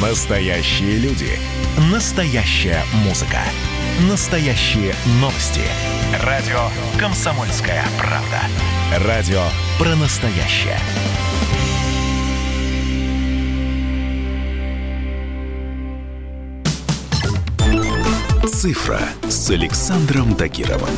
Настоящие люди. Настоящая музыка. Настоящие новости. Радио «Комсомольская правда». Радио про настоящее. «Цифра» с Александром Тагировым.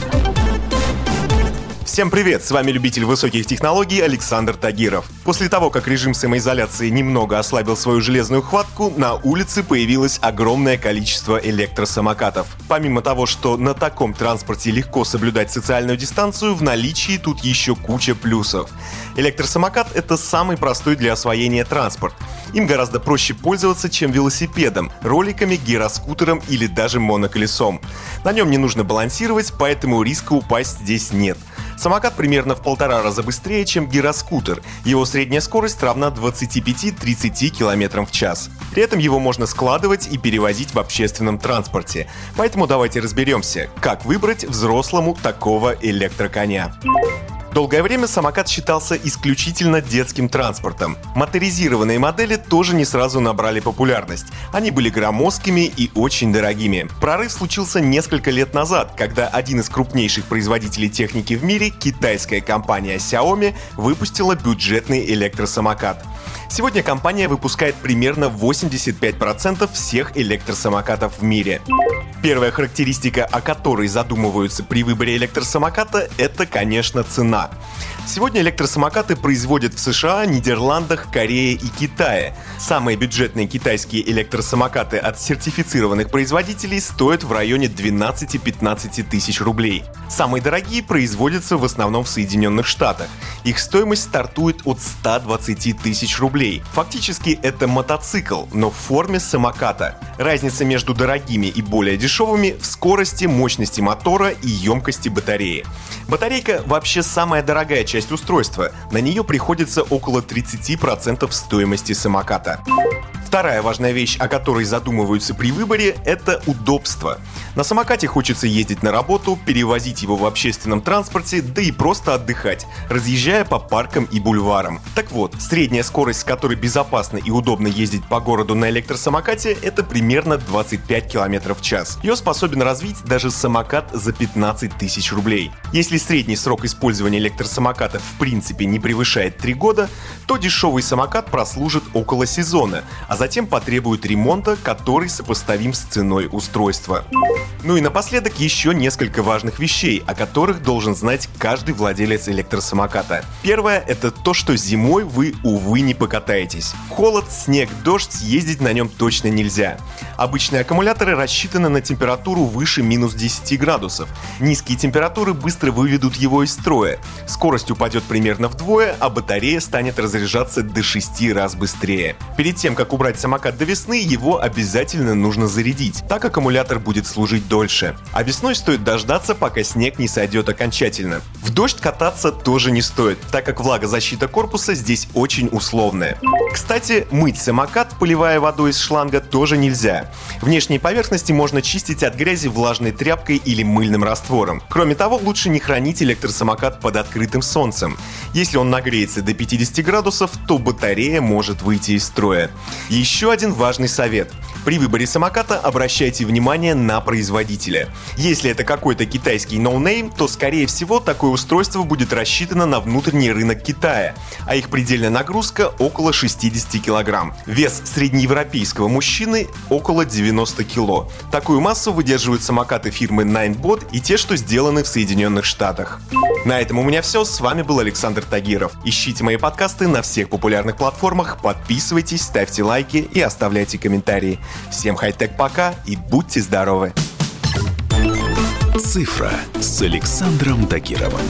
Всем привет, с вами любитель высоких технологий Александр Тагиров. После того, как режим самоизоляции немного ослабил свою железную хватку, на улице появилось огромное количество электросамокатов. Помимо того, что на таком транспорте легко соблюдать социальную дистанцию, в наличии тут еще куча плюсов. Электросамокат — это самый простой для освоения транспорт. Им гораздо проще пользоваться, чем велосипедом, роликами, гироскутером или даже моноколесом. На нем не нужно балансировать, поэтому риска упасть здесь нет — Самокат примерно в полтора раза быстрее, чем гироскутер. Его средняя скорость равна 25-30 км в час. При этом его можно складывать и перевозить в общественном транспорте. Поэтому давайте разберемся, как выбрать взрослому такого электроконя. Долгое время самокат считался исключительно детским транспортом. Моторизированные модели тоже не сразу набрали популярность. Они были громоздкими и очень дорогими. Прорыв случился несколько лет назад, когда один из крупнейших производителей техники в мире, китайская компания Xiaomi, выпустила бюджетный электросамокат. Сегодня компания выпускает примерно 85% всех электросамокатов в мире. Первая характеристика, о которой задумываются при выборе электросамоката, это, конечно, цена. Сегодня электросамокаты производят в США, Нидерландах, Корее и Китае. Самые бюджетные китайские электросамокаты от сертифицированных производителей стоят в районе 12-15 тысяч рублей. Самые дорогие производятся в основном в Соединенных Штатах. Их стоимость стартует от 120 тысяч рублей. Фактически это мотоцикл, но в форме самоката. Разница между дорогими и более дешевыми в скорости, мощности мотора и емкости батареи. Батарейка вообще самая дорогая часть устройства. На нее приходится около 30% стоимости самоката. Вторая важная вещь, о которой задумываются при выборе, это удобство. На самокате хочется ездить на работу, перевозить его в общественном транспорте, да и просто отдыхать, разъезжая по паркам и бульварам. Так вот, средняя скорость, с которой безопасно и удобно ездить по городу на электросамокате, это примерно 25 км в час. Ее способен развить даже самокат за 15 тысяч рублей. Если средний срок использования электросамоката в принципе не превышает 3 года, то дешевый самокат прослужит около сезона, а затем потребует ремонта, который сопоставим с ценой устройства. Ну и напоследок еще несколько важных вещей, о которых должен знать каждый владелец электросамоката. Первое – это то, что зимой вы, увы, не покатаетесь. Холод, снег, дождь ездить на нем точно нельзя. Обычные аккумуляторы рассчитаны на температуру выше минус 10 градусов. Низкие температуры быстро выведут его из строя. Скорость упадет примерно вдвое, а батарея станет разряжаться до 6 раз быстрее. Перед тем, как убрать самокат до весны, его обязательно нужно зарядить. Так аккумулятор будет служить дольше. А весной стоит дождаться, пока снег не сойдет окончательно. В дождь кататься тоже не стоит, так как влагозащита корпуса здесь очень условная. Кстати, мыть самокат, поливая водой из шланга, тоже нельзя. Внешние поверхности можно чистить от грязи влажной тряпкой или мыльным раствором. Кроме того, лучше не хранить электросамокат под открытым солнцем. Если он нагреется до 50 градусов, то батарея может выйти из строя. Еще один важный совет. При выборе самоката обращайте внимание на производителя. Если это какой-то китайский no-name, то скорее всего такое устройство будет рассчитано на внутренний рынок Китая, а их предельная нагрузка около 60 кг. Вес среднеевропейского мужчины около 90 кг. Такую массу выдерживают самокаты фирмы Ninebot и те, что сделаны в Соединенных Штатах. На этом у меня все. С вами был Александр Тагиров. Ищите мои подкасты на всех популярных платформах, подписывайтесь, ставьте лайки и оставляйте комментарии. Всем хай-тек пока и будьте здоровы! «Цифра» с Александром Тагировым.